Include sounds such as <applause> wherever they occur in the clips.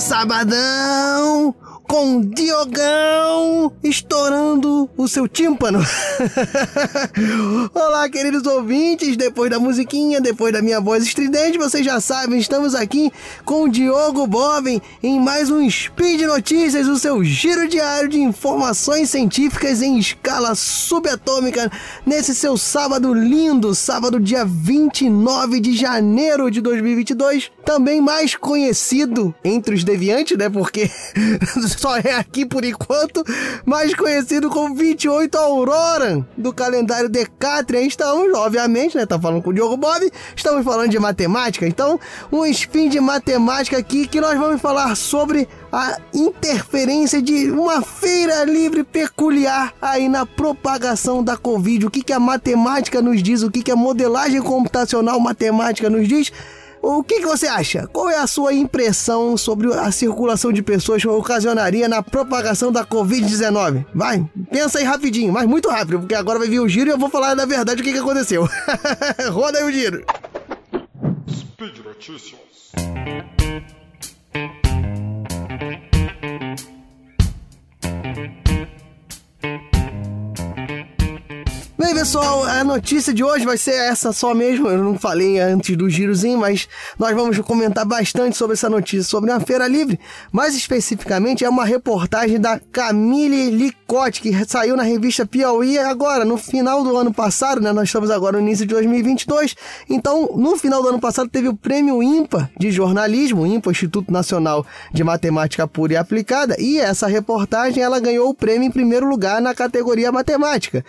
Sabadão com Diogão estourando o seu tímpano. <laughs> Olá, queridos ouvintes, depois da musiquinha, depois da minha voz estridente, vocês já sabem, estamos aqui com o Diogo Boven em mais um Speed Notícias, o seu giro diário de informações científicas em escala subatômica, nesse seu sábado lindo, sábado dia 29 de janeiro de 2022, também mais conhecido entre os deviantes, né, porque <laughs> só é aqui por enquanto, mais conhecido como 28 Aurora do calendário Decatrian. Estamos, obviamente, né? Tá falando com o Diogo Bob, estamos falando de matemática. Então, um spin de matemática aqui que nós vamos falar sobre a interferência de uma feira livre peculiar aí na propagação da Covid. O que, que a matemática nos diz, o que, que a modelagem computacional matemática nos diz. O que, que, você acha? Qual é a sua impressão sobre a circulação de pessoas que ocasionaria na propagação da Covid-19? Vai, pensa aí rapidinho, mas muito rápido, porque agora vai vir o giro e eu vou falar na verdade o que, que aconteceu. <laughs> Roda aí o giro. Speed Notícias. Bem, pessoal, a notícia de hoje vai ser essa só mesmo. Eu não falei antes do girozinho, mas nós vamos comentar bastante sobre essa notícia, sobre a Feira Livre. Mais especificamente, é uma reportagem da Camille Licotte, que saiu na revista Piauí agora, no final do ano passado, né? Nós estamos agora no início de 2022. Então, no final do ano passado, teve o prêmio IMPA de jornalismo, IMPA, Instituto Nacional de Matemática Pura e Aplicada, e essa reportagem ela ganhou o prêmio em primeiro lugar na categoria matemática.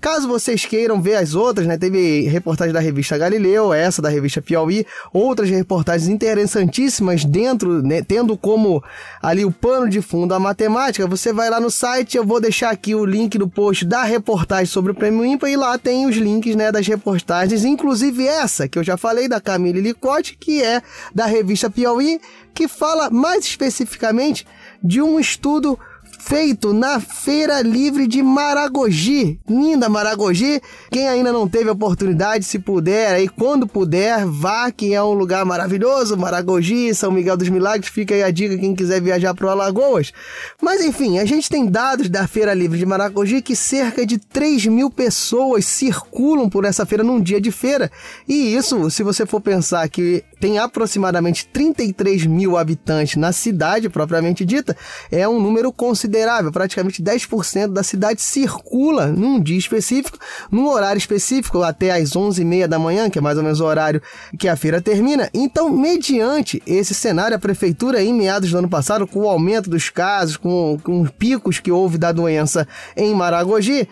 Caso vocês queiram ver as outras, né? Teve reportagem da revista Galileu, essa da revista Piauí, outras reportagens interessantíssimas dentro, né, tendo como ali o pano de fundo a matemática. Você vai lá no site, eu vou deixar aqui o link do post da reportagem sobre o Prêmio IMPA e lá tem os links, né, das reportagens, inclusive essa que eu já falei da Camille Licotte, que é da revista Piauí, que fala mais especificamente de um estudo feito na Feira Livre de Maragogi. Linda Maragogi. Quem ainda não teve oportunidade, se puder, aí quando puder, vá, que é um lugar maravilhoso. Maragogi, São Miguel dos Milagres. Fica aí a dica quem quiser viajar para Alagoas. Mas enfim, a gente tem dados da Feira Livre de Maragogi que cerca de 3 mil pessoas circulam por essa feira num dia de feira. E isso, se você for pensar que tem aproximadamente 33 mil habitantes na cidade propriamente dita, é um número considerável. Praticamente 10% da cidade circula num dia específico, num horário específico, até às 11h30 da manhã, que é mais ou menos o horário que a feira termina. Então, mediante esse cenário, a prefeitura, em meados do ano passado, com o aumento dos casos, com, com os picos que houve da doença em Maragogi,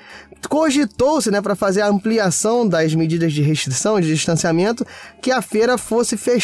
cogitou-se, né, para fazer a ampliação das medidas de restrição, de distanciamento, que a feira fosse fechada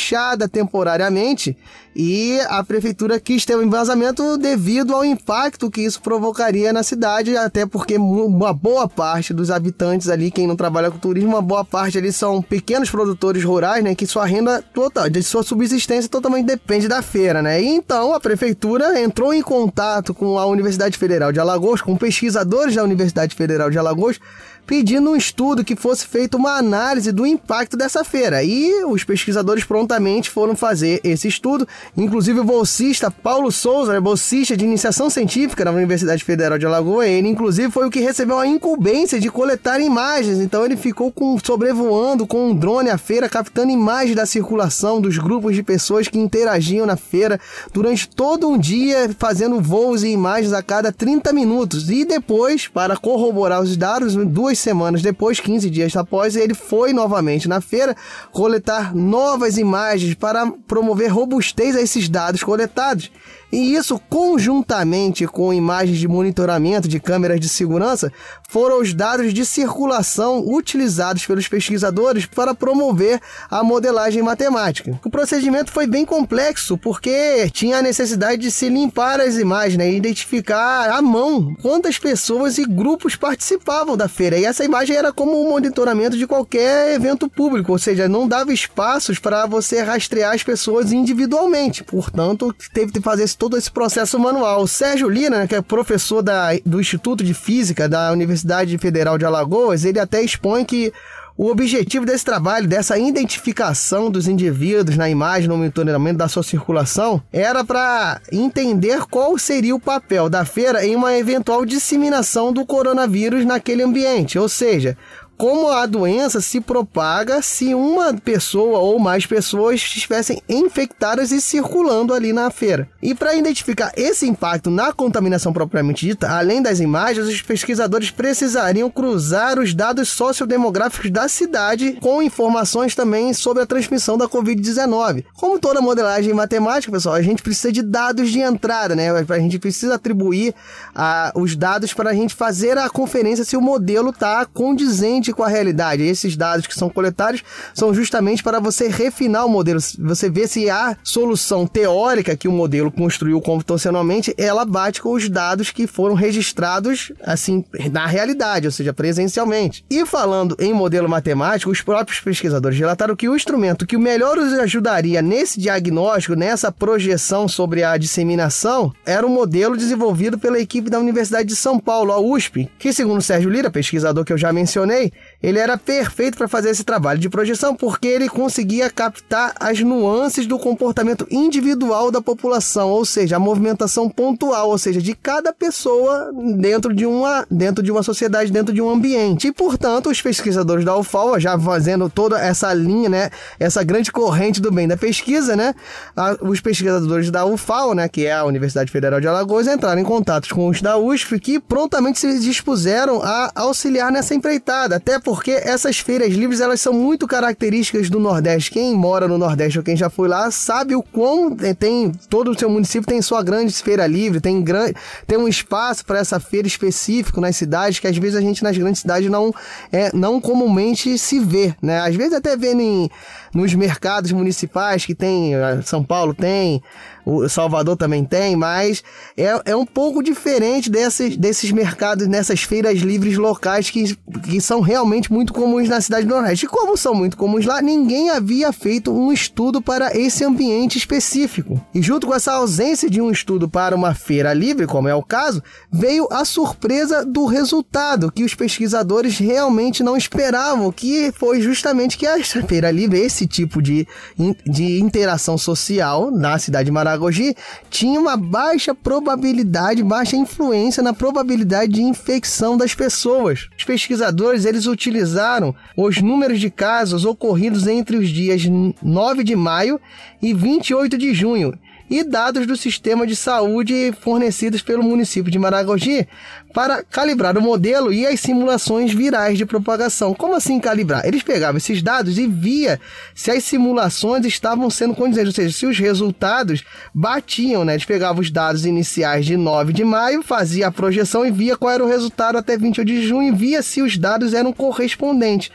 temporariamente e a prefeitura quis ter um vazamento devido ao impacto que isso provocaria na cidade, até porque uma boa parte dos habitantes ali, quem não trabalha com turismo, uma boa parte ali são pequenos produtores rurais, né, que sua renda total, de sua subsistência totalmente depende da feira, né? E então a prefeitura entrou em contato com a Universidade Federal de Alagoas, com pesquisadores da Universidade Federal de Alagoas, pedindo um estudo que fosse feita uma análise do impacto dessa feira. E os pesquisadores prontamente foram fazer esse estudo. Inclusive o bolsista Paulo Souza, né, bolsista de iniciação científica na Universidade Federal de Alagoas, ele inclusive foi o que recebeu a incumbência de coletar imagens. Então ele ficou com, sobrevoando com um drone a feira, captando imagens da circulação dos grupos de pessoas que interagiam na feira durante todo um dia, fazendo voos e imagens a cada 30 minutos. E depois, para corroborar os dados, duas duas semanas depois, 15 dias após, ele foi novamente na feira coletar novas imagens para promover robustez a esses dados coletados. E isso, conjuntamente com imagens de monitoramento de câmeras de segurança, foram os dados de circulação utilizados pelos pesquisadores para promover a modelagem matemática. O procedimento foi bem complexo porque tinha a necessidade de se limpar as imagens né, e identificar à mão quantas pessoas e grupos participavam da feira. E essa imagem era como um monitoramento de qualquer evento público, ou seja, não dava espaços para você rastrear as pessoas individualmente. Portanto, teve que fazer esse todo esse processo manual. O Sérgio Lina, né, que é professor da, do Instituto de Física da Universidade Federal de Alagoas, ele até expõe que O objetivo desse trabalho, dessa identificação dos indivíduos na imagem, no monitoramento da sua circulação, era para entender qual seria o papel da feira em uma eventual disseminação do coronavírus naquele ambiente. Ou seja, como a doença se propaga se uma pessoa ou mais pessoas estivessem infectadas e circulando ali na feira. E para identificar esse impacto na contaminação propriamente dita, além das imagens, os pesquisadores precisariam cruzar os dados sociodemográficos da cidade com informações também sobre a transmissão da Covid-19. Como toda modelagem matemática, pessoal, a gente precisa de dados de entrada, né? A gente precisa atribuir a, os dados para a gente fazer a conferência se o modelo está condizente com a realidade. Esses dados que são coletados são justamente para você refinar o modelo, você ver se a solução teórica que o modelo construiu computacionalmente, ela bate com os dados que foram registrados assim na realidade, ou seja, presencialmente. E falando em modelo matemático, os próprios pesquisadores relataram que o instrumento que melhor os ajudaria nesse diagnóstico, nessa projeção sobre a disseminação, era um modelo desenvolvido pela equipe da Universidade de São Paulo, a USP, que segundo Sérgio Lira, pesquisador que eu já mencionei, ele era perfeito para fazer esse trabalho de projeção porque ele conseguia captar as nuances do comportamento individual da população, ou seja, a movimentação pontual, ou seja, de cada pessoa dentro de uma, dentro de uma sociedade, dentro de um ambiente. E, portanto, os pesquisadores da UFAL, já fazendo toda essa linha, né, essa grande corrente do bem da pesquisa, né, os pesquisadores da UFAL, né, que é a Universidade Federal de Alagoas, entraram em contato com os da USP, que prontamente se dispuseram a auxiliar nessa empreitada até porque essas feiras livres elas são muito características do Nordeste. Quem mora no Nordeste ou quem já foi lá sabe o quão é, tem todo o seu município tem sua grande feira livre, tem grande tem um espaço para essa feira específico nas cidades que às vezes a gente nas grandes cidades não é não comumente se vê, né? Às vezes até vê em, nos mercados municipais que tem São Paulo tem o Salvador também tem, mas é, é um pouco diferente desses, desses mercados, nessas feiras livres locais que, que são realmente muito comuns na cidade do Nordeste. E como são muito comuns lá, ninguém havia feito um estudo para esse ambiente específico. E junto com essa ausência de um estudo para uma feira livre, como é o caso, veio a surpresa do resultado, que os pesquisadores realmente não esperavam, que foi justamente que a feira livre, esse tipo de, de interação social na cidade de Maragogi tinha uma baixa probabilidade, baixa influência na probabilidade de infecção das pessoas. Os pesquisadores eles utilizaram os números de casos ocorridos entre os dias 9 de maio e 28 de junho e dados do sistema de saúde fornecidos pelo município de Maragogi para calibrar o modelo e as simulações virais de propagação. Como assim calibrar? Eles pegavam esses dados e via se as simulações estavam sendo condizentes, ou seja, se os resultados batiam, né? Eles pegavam os dados iniciais de 9 de maio, fazia a projeção e via qual era o resultado até 28 de junho e via se os dados eram correspondentes.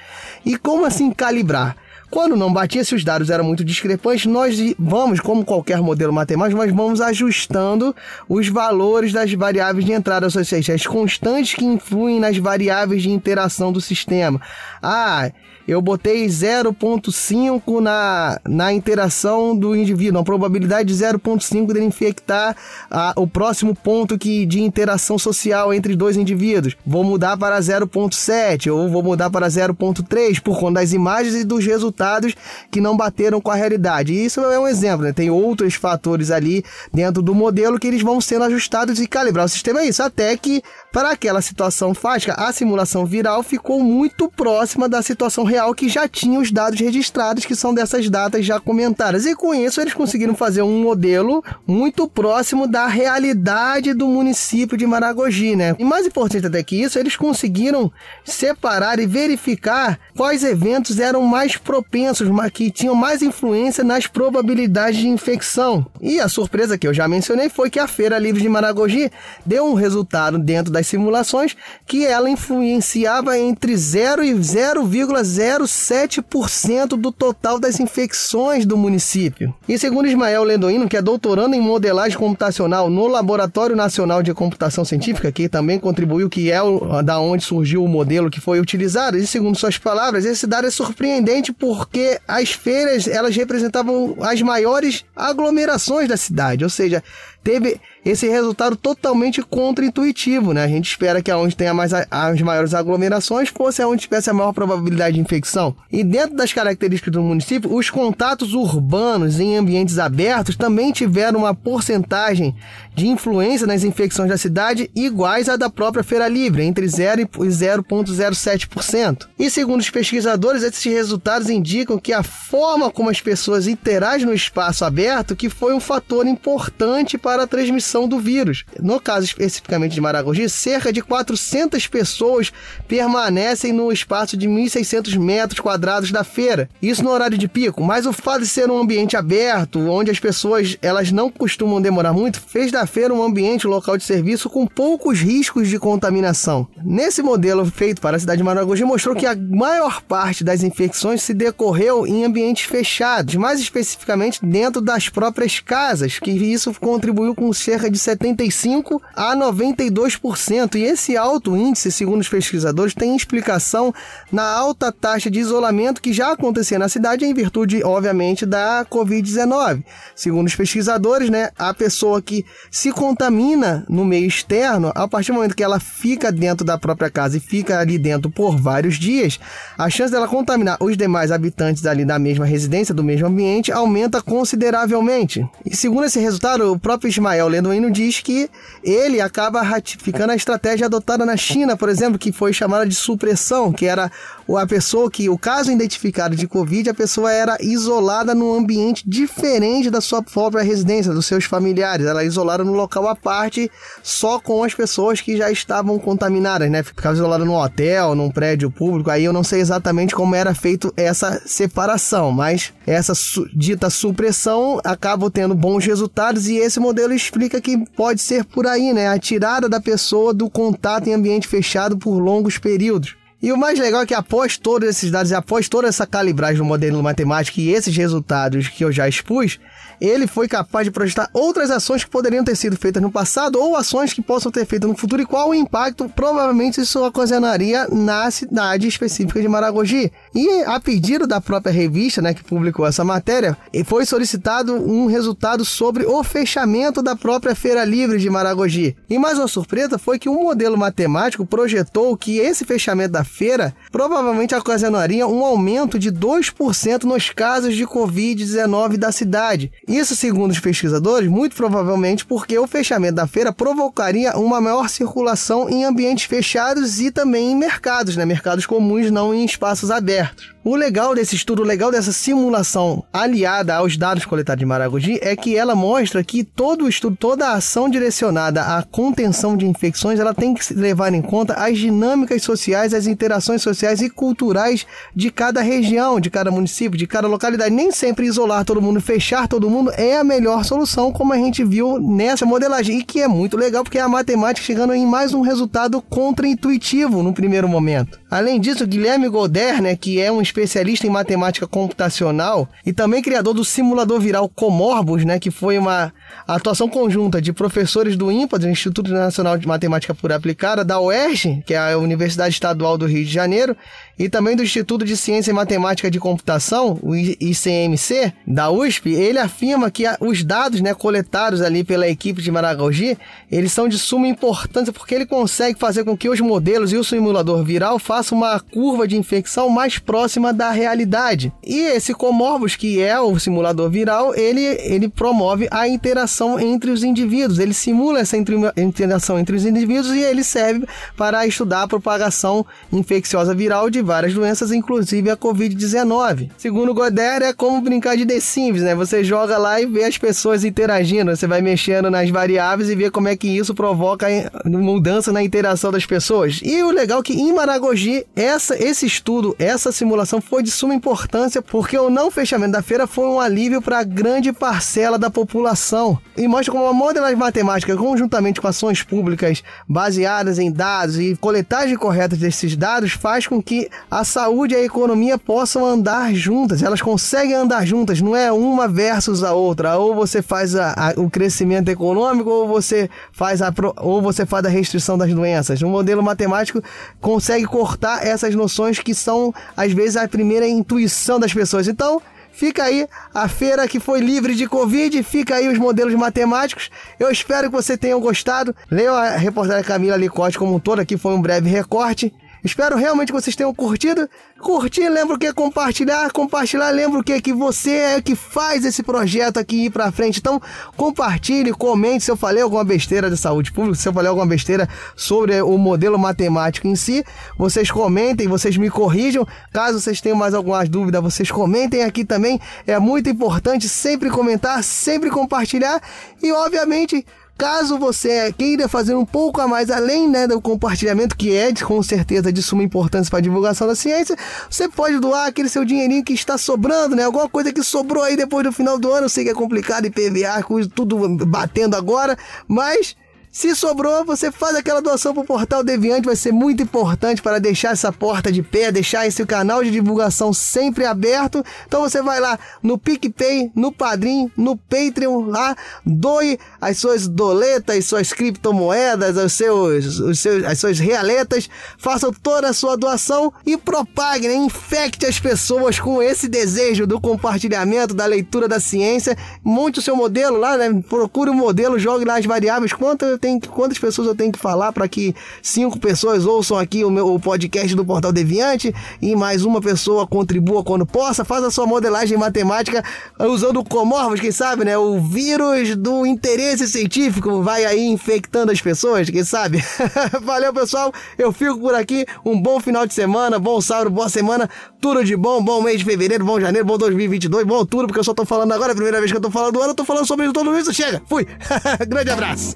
E como assim calibrar? Quando não batia, se os dados eram muito discrepantes, nós vamos, como qualquer modelo matemático, nós vamos ajustando os valores das variáveis de entrada, ou seja, as constantes que influem nas variáveis de interação do sistema. Ah, eu botei 0,5 na, na interação do indivíduo, a probabilidade de 0,5 dele infectar a, o próximo ponto que, de interação social entre dois indivíduos. Vou mudar para 0,7 ou vou mudar para 0,3 por conta das imagens e dos resultados que não bateram com a realidade. Isso é um exemplo, né? tem outros fatores ali dentro do modelo que eles vão sendo ajustados e calibrar o sistema é isso, até que para aquela situação fática, a simulação viral ficou muito próxima da situação real que já tinha os dados registrados, que são dessas datas já comentadas. E com isso eles conseguiram fazer um modelo muito próximo da realidade do município de Maragogi, né? E mais importante até que isso, eles conseguiram separar e verificar quais eventos eram mais propensos, que tinham mais influência nas probabilidades de infecção. E a surpresa que eu já mencionei foi que a Feira Livre de Maragogi deu um resultado dentro da das simulações que ela influenciava entre 0 e 0,07% do total das infecções do município. E segundo Ismael Lendoino, que é doutorando em modelagem computacional no Laboratório Nacional de Computação Científica, que também contribuiu, que é o, da onde surgiu o modelo que foi utilizado, e segundo suas palavras, esse dado é surpreendente porque as feiras elas representavam as maiores aglomerações da cidade, ou seja, teve esse resultado totalmente contra-intuitivo, né? A gente espera que aonde tenha mais as maiores aglomerações fosse aonde tivesse a maior probabilidade de infecção. E dentro das características do município, os contatos urbanos em ambientes abertos também tiveram uma porcentagem de influência nas infecções da cidade iguais à da própria Feira Livre, entre 0 e 0,07%. E segundo os pesquisadores, esses resultados indicam que a forma como as pessoas interagem no espaço aberto que foi um fator importante para a transmissão do vírus. No caso especificamente de Maragogi, cerca de 400 pessoas permanecem no espaço de 1.600 metros quadrados da feira. Isso no horário de pico, mas o fato de ser um ambiente aberto, onde as pessoas elas não costumam demorar muito, fez da feira um ambiente local de serviço com poucos riscos de contaminação. Nesse modelo feito para a cidade de Maragogi mostrou que a maior parte das infecções se decorreu em ambientes fechados, mais especificamente dentro das próprias casas, que isso contribuiu com cerca de 75 a 92%. E esse alto índice, segundo os pesquisadores, tem explicação na alta taxa de isolamento que já acontecia na cidade em virtude, obviamente, da Covid-19. Segundo os pesquisadores, né, a pessoa que se contamina no meio externo, a partir do momento que ela fica dentro da própria casa e fica ali dentro por vários dias, a chance dela contaminar os demais habitantes ali da mesma residência, do mesmo ambiente, aumenta consideravelmente. E segundo esse resultado, o próprio Ismael Lendoino diz que ele acaba ratificando a estratégia adotada na China, por exemplo, que foi chamada de supressão, que era a pessoa que, o caso identificado de Covid, a pessoa era isolada num ambiente diferente da sua própria residência, dos seus familiares. Ela isolada no local à parte, só com as pessoas que já estavam contaminadas, né? Ficava isolada num hotel, num prédio público. Aí eu não sei exatamente como era feito essa separação, mas essa su dita supressão acaba tendo bons resultados e esse modelo explica que pode ser por aí, né? A tirada da pessoa do contato em ambiente fechado por longos períodos. E o mais legal é que após todos esses dados após toda essa calibragem do modelo matemático e esses resultados que eu já expus, ele foi capaz de projetar outras ações que poderiam ter sido feitas no passado ou ações que possam ter feito no futuro e qual o impacto provavelmente isso ocasionaria na cidade específica de Maragogi. E a pedido da própria revista, né, que publicou essa matéria, foi solicitado um resultado sobre o fechamento da própria Feira Livre de Maragogi. E mais uma surpresa foi que um modelo matemático projetou que esse fechamento da feira provavelmente ocasionaria um aumento de 2% nos casos de Covid-19 da cidade. Isso, segundo os pesquisadores, muito provavelmente porque o fechamento da feira provocaria uma maior circulação em ambientes fechados e também em mercados, né? mercados comuns, não em espaços abertos certos. O legal desse estudo, o legal dessa simulação aliada aos dados coletados de Maragogi é que ela mostra que todo o estudo, toda a ação direcionada à contenção de infecções, ela tem que levar em conta as dinâmicas sociais, as interações sociais e culturais de cada região, de cada município, de cada localidade. Nem sempre isolar todo mundo, fechar todo mundo é a melhor solução, como a gente viu nessa modelagem. E que é muito legal porque é a matemática chegando em mais um resultado contra-intuitivo no primeiro momento. Além disso, Guilherme Goder, né, que é um especialista em matemática computacional e também criador do simulador viral Comorbus, né, que foi uma atuação conjunta de professores do INPA, do Instituto Nacional de Matemática Pura Aplicada, da UERJ, que é a Universidade Estadual do Rio de Janeiro, e também do Instituto de Ciência e Matemática de Computação, o ICMC, da USP, ele afirma que os dados né, coletados ali pela equipe de Maragogi, eles são de suma importância porque ele consegue fazer com que os modelos e o simulador viral façam uma curva de infecção mais próxima da realidade. E esse Comorbus, que é o simulador viral, ele, ele promove a interação entre os indivíduos, ele simula essa interação entre os indivíduos e ele serve para estudar a propagação infecciosa viral de várias doenças, inclusive a Covid-19. Segundo Goder, é como brincar de The Sims, né? Você joga lá e vê as pessoas interagindo, você vai mexendo nas variáveis e vê como é que isso provoca mudança na interação das pessoas. E o legal é que em Maragogi, essa, esse estudo, essa simulação foi de suma importância porque o não fechamento da feira foi um alívio para grande parcela da população. E mostra como a modelagem matemática, conjuntamente com ações públicas baseadas em dados e coletagem correta desses dados, faz com que a saúde e a economia possam andar juntas, elas conseguem andar juntas, não é uma versus a outra, ou você faz a, a, o crescimento econômico ou você faz a ou você faz a restrição das doenças. Um modelo matemático consegue cortar essas noções que são às vezes a primeira intuição das pessoas. Então, fica aí a feira que foi livre de Covid, fica aí os modelos matemáticos. Eu espero que você tenha gostado. Leia a reportagem Camila Licote como um todo, aqui foi um breve recorte. Espero realmente que vocês tenham curtido. Curtir, lembra o que compartilhar. Compartilhar, lembra o que que você é que faz esse projeto aqui ir pra frente. Então, compartilhe, comente se eu falei alguma besteira de saúde pública, se eu falei alguma besteira sobre o modelo matemático em si. Vocês comentem, vocês me corrijam. Caso vocês tenham mais algumas dúvidas, vocês comentem aqui também. É muito importante sempre comentar, sempre compartilhar. E, obviamente, Caso você queira fazer um pouco a mais além né, do compartilhamento, que é com certeza de suma importância para a divulgação da ciência, você pode doar aquele seu dinheirinho que está sobrando, né? Alguma coisa que sobrou aí depois do final do ano. Eu sei que é complicado e PVA, tudo batendo agora, mas se sobrou, você faz aquela doação para o Portal Deviante, vai ser muito importante para deixar essa porta de pé, deixar esse canal de divulgação sempre aberto. Então você vai lá no PicPay, no Padrim, no Patreon, lá, doe as suas doletas, as suas criptomoedas, os seus, os seus, as suas realetas, faça toda a sua doação e propague, né? infecte as pessoas com esse desejo do compartilhamento, da leitura da ciência. Monte o seu modelo lá, né? procure o um modelo, jogue lá as variáveis, quanto tenho que, quantas pessoas eu tenho que falar para que cinco pessoas ouçam aqui o meu o podcast do Portal Deviante e mais uma pessoa contribua quando possa. Faça a sua modelagem matemática usando o quem sabe, né? O vírus do interesse científico vai aí infectando as pessoas, quem sabe? <laughs> Valeu, pessoal. Eu fico por aqui. Um bom final de semana, bom sábado, boa semana. Tudo de bom, bom mês de fevereiro, bom janeiro, bom 2022, bom tudo, porque eu só tô falando agora, a primeira vez que eu tô falando do ano, eu tô falando sobre tudo isso. Chega, fui. <laughs> Grande abraço.